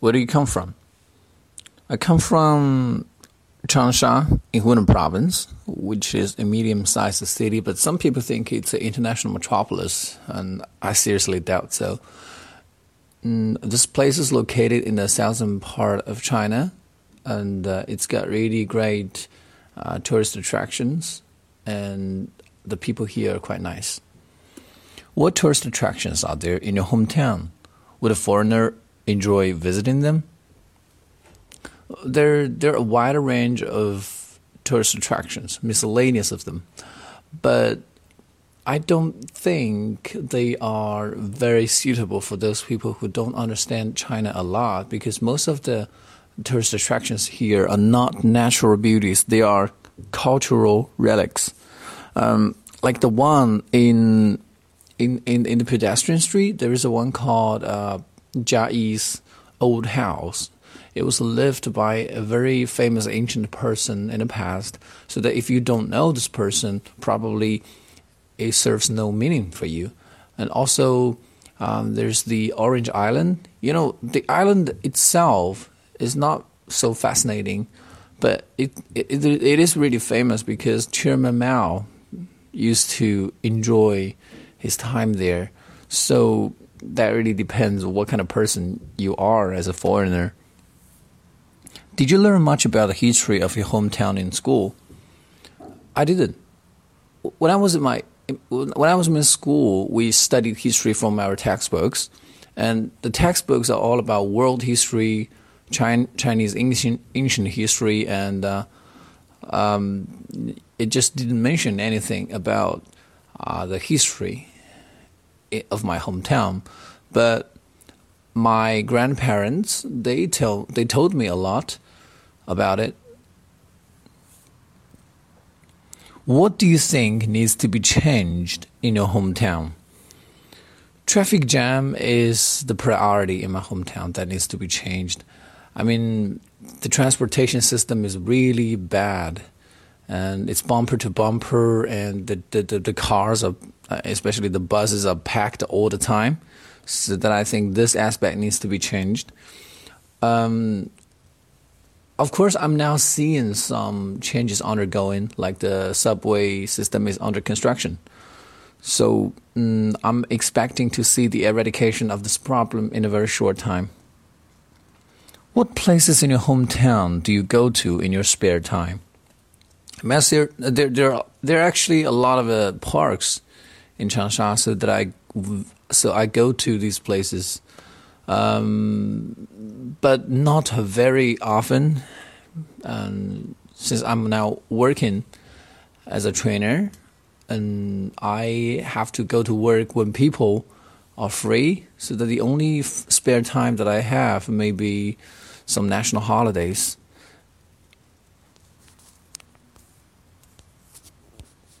Where do you come from? I come from Changsha in Hunan province, which is a medium-sized city, but some people think it's an international metropolis, and I seriously doubt so. Mm, this place is located in the southern part of China, and uh, it's got really great uh, tourist attractions, and the people here are quite nice. What tourist attractions are there in your hometown? Would a foreigner enjoy visiting them? There, there are a wider range of tourist attractions, miscellaneous of them, but I don't think they are very suitable for those people who don't understand China a lot because most of the tourist attractions here are not natural beauties, they are cultural relics. Um, like the one in, in, in, in the pedestrian street, there is a one called uh, Jia Yi's Old House it was lived by a very famous ancient person in the past, so that if you don't know this person, probably it serves no meaning for you. And also, um, there's the Orange Island. You know, the island itself is not so fascinating, but it, it, it is really famous because Chairman Mao used to enjoy his time there. So that really depends on what kind of person you are as a foreigner. Did you learn much about the history of your hometown in school? I didn't. When I was in my when I was in school, we studied history from our textbooks, and the textbooks are all about world history, Chinese ancient, ancient history, and uh, um, it just didn't mention anything about uh, the history of my hometown. But my grandparents they tell they told me a lot about it. What do you think needs to be changed in your hometown? Traffic jam is the priority in my hometown that needs to be changed. I mean, the transportation system is really bad and it's bumper to bumper and the, the, the, the cars are especially the buses are packed all the time so that i think this aspect needs to be changed um, of course, I'm now seeing some changes undergoing, like the subway system is under construction. So mm, I'm expecting to see the eradication of this problem in a very short time. What places in your hometown do you go to in your spare time? Yes, there, there, there, are, there are actually a lot of uh, parks in Changsha, so that I, so I go to these places um, but not very often. And since I'm now working as a trainer, and I have to go to work when people are free, so that the only spare time that I have may be some national holidays.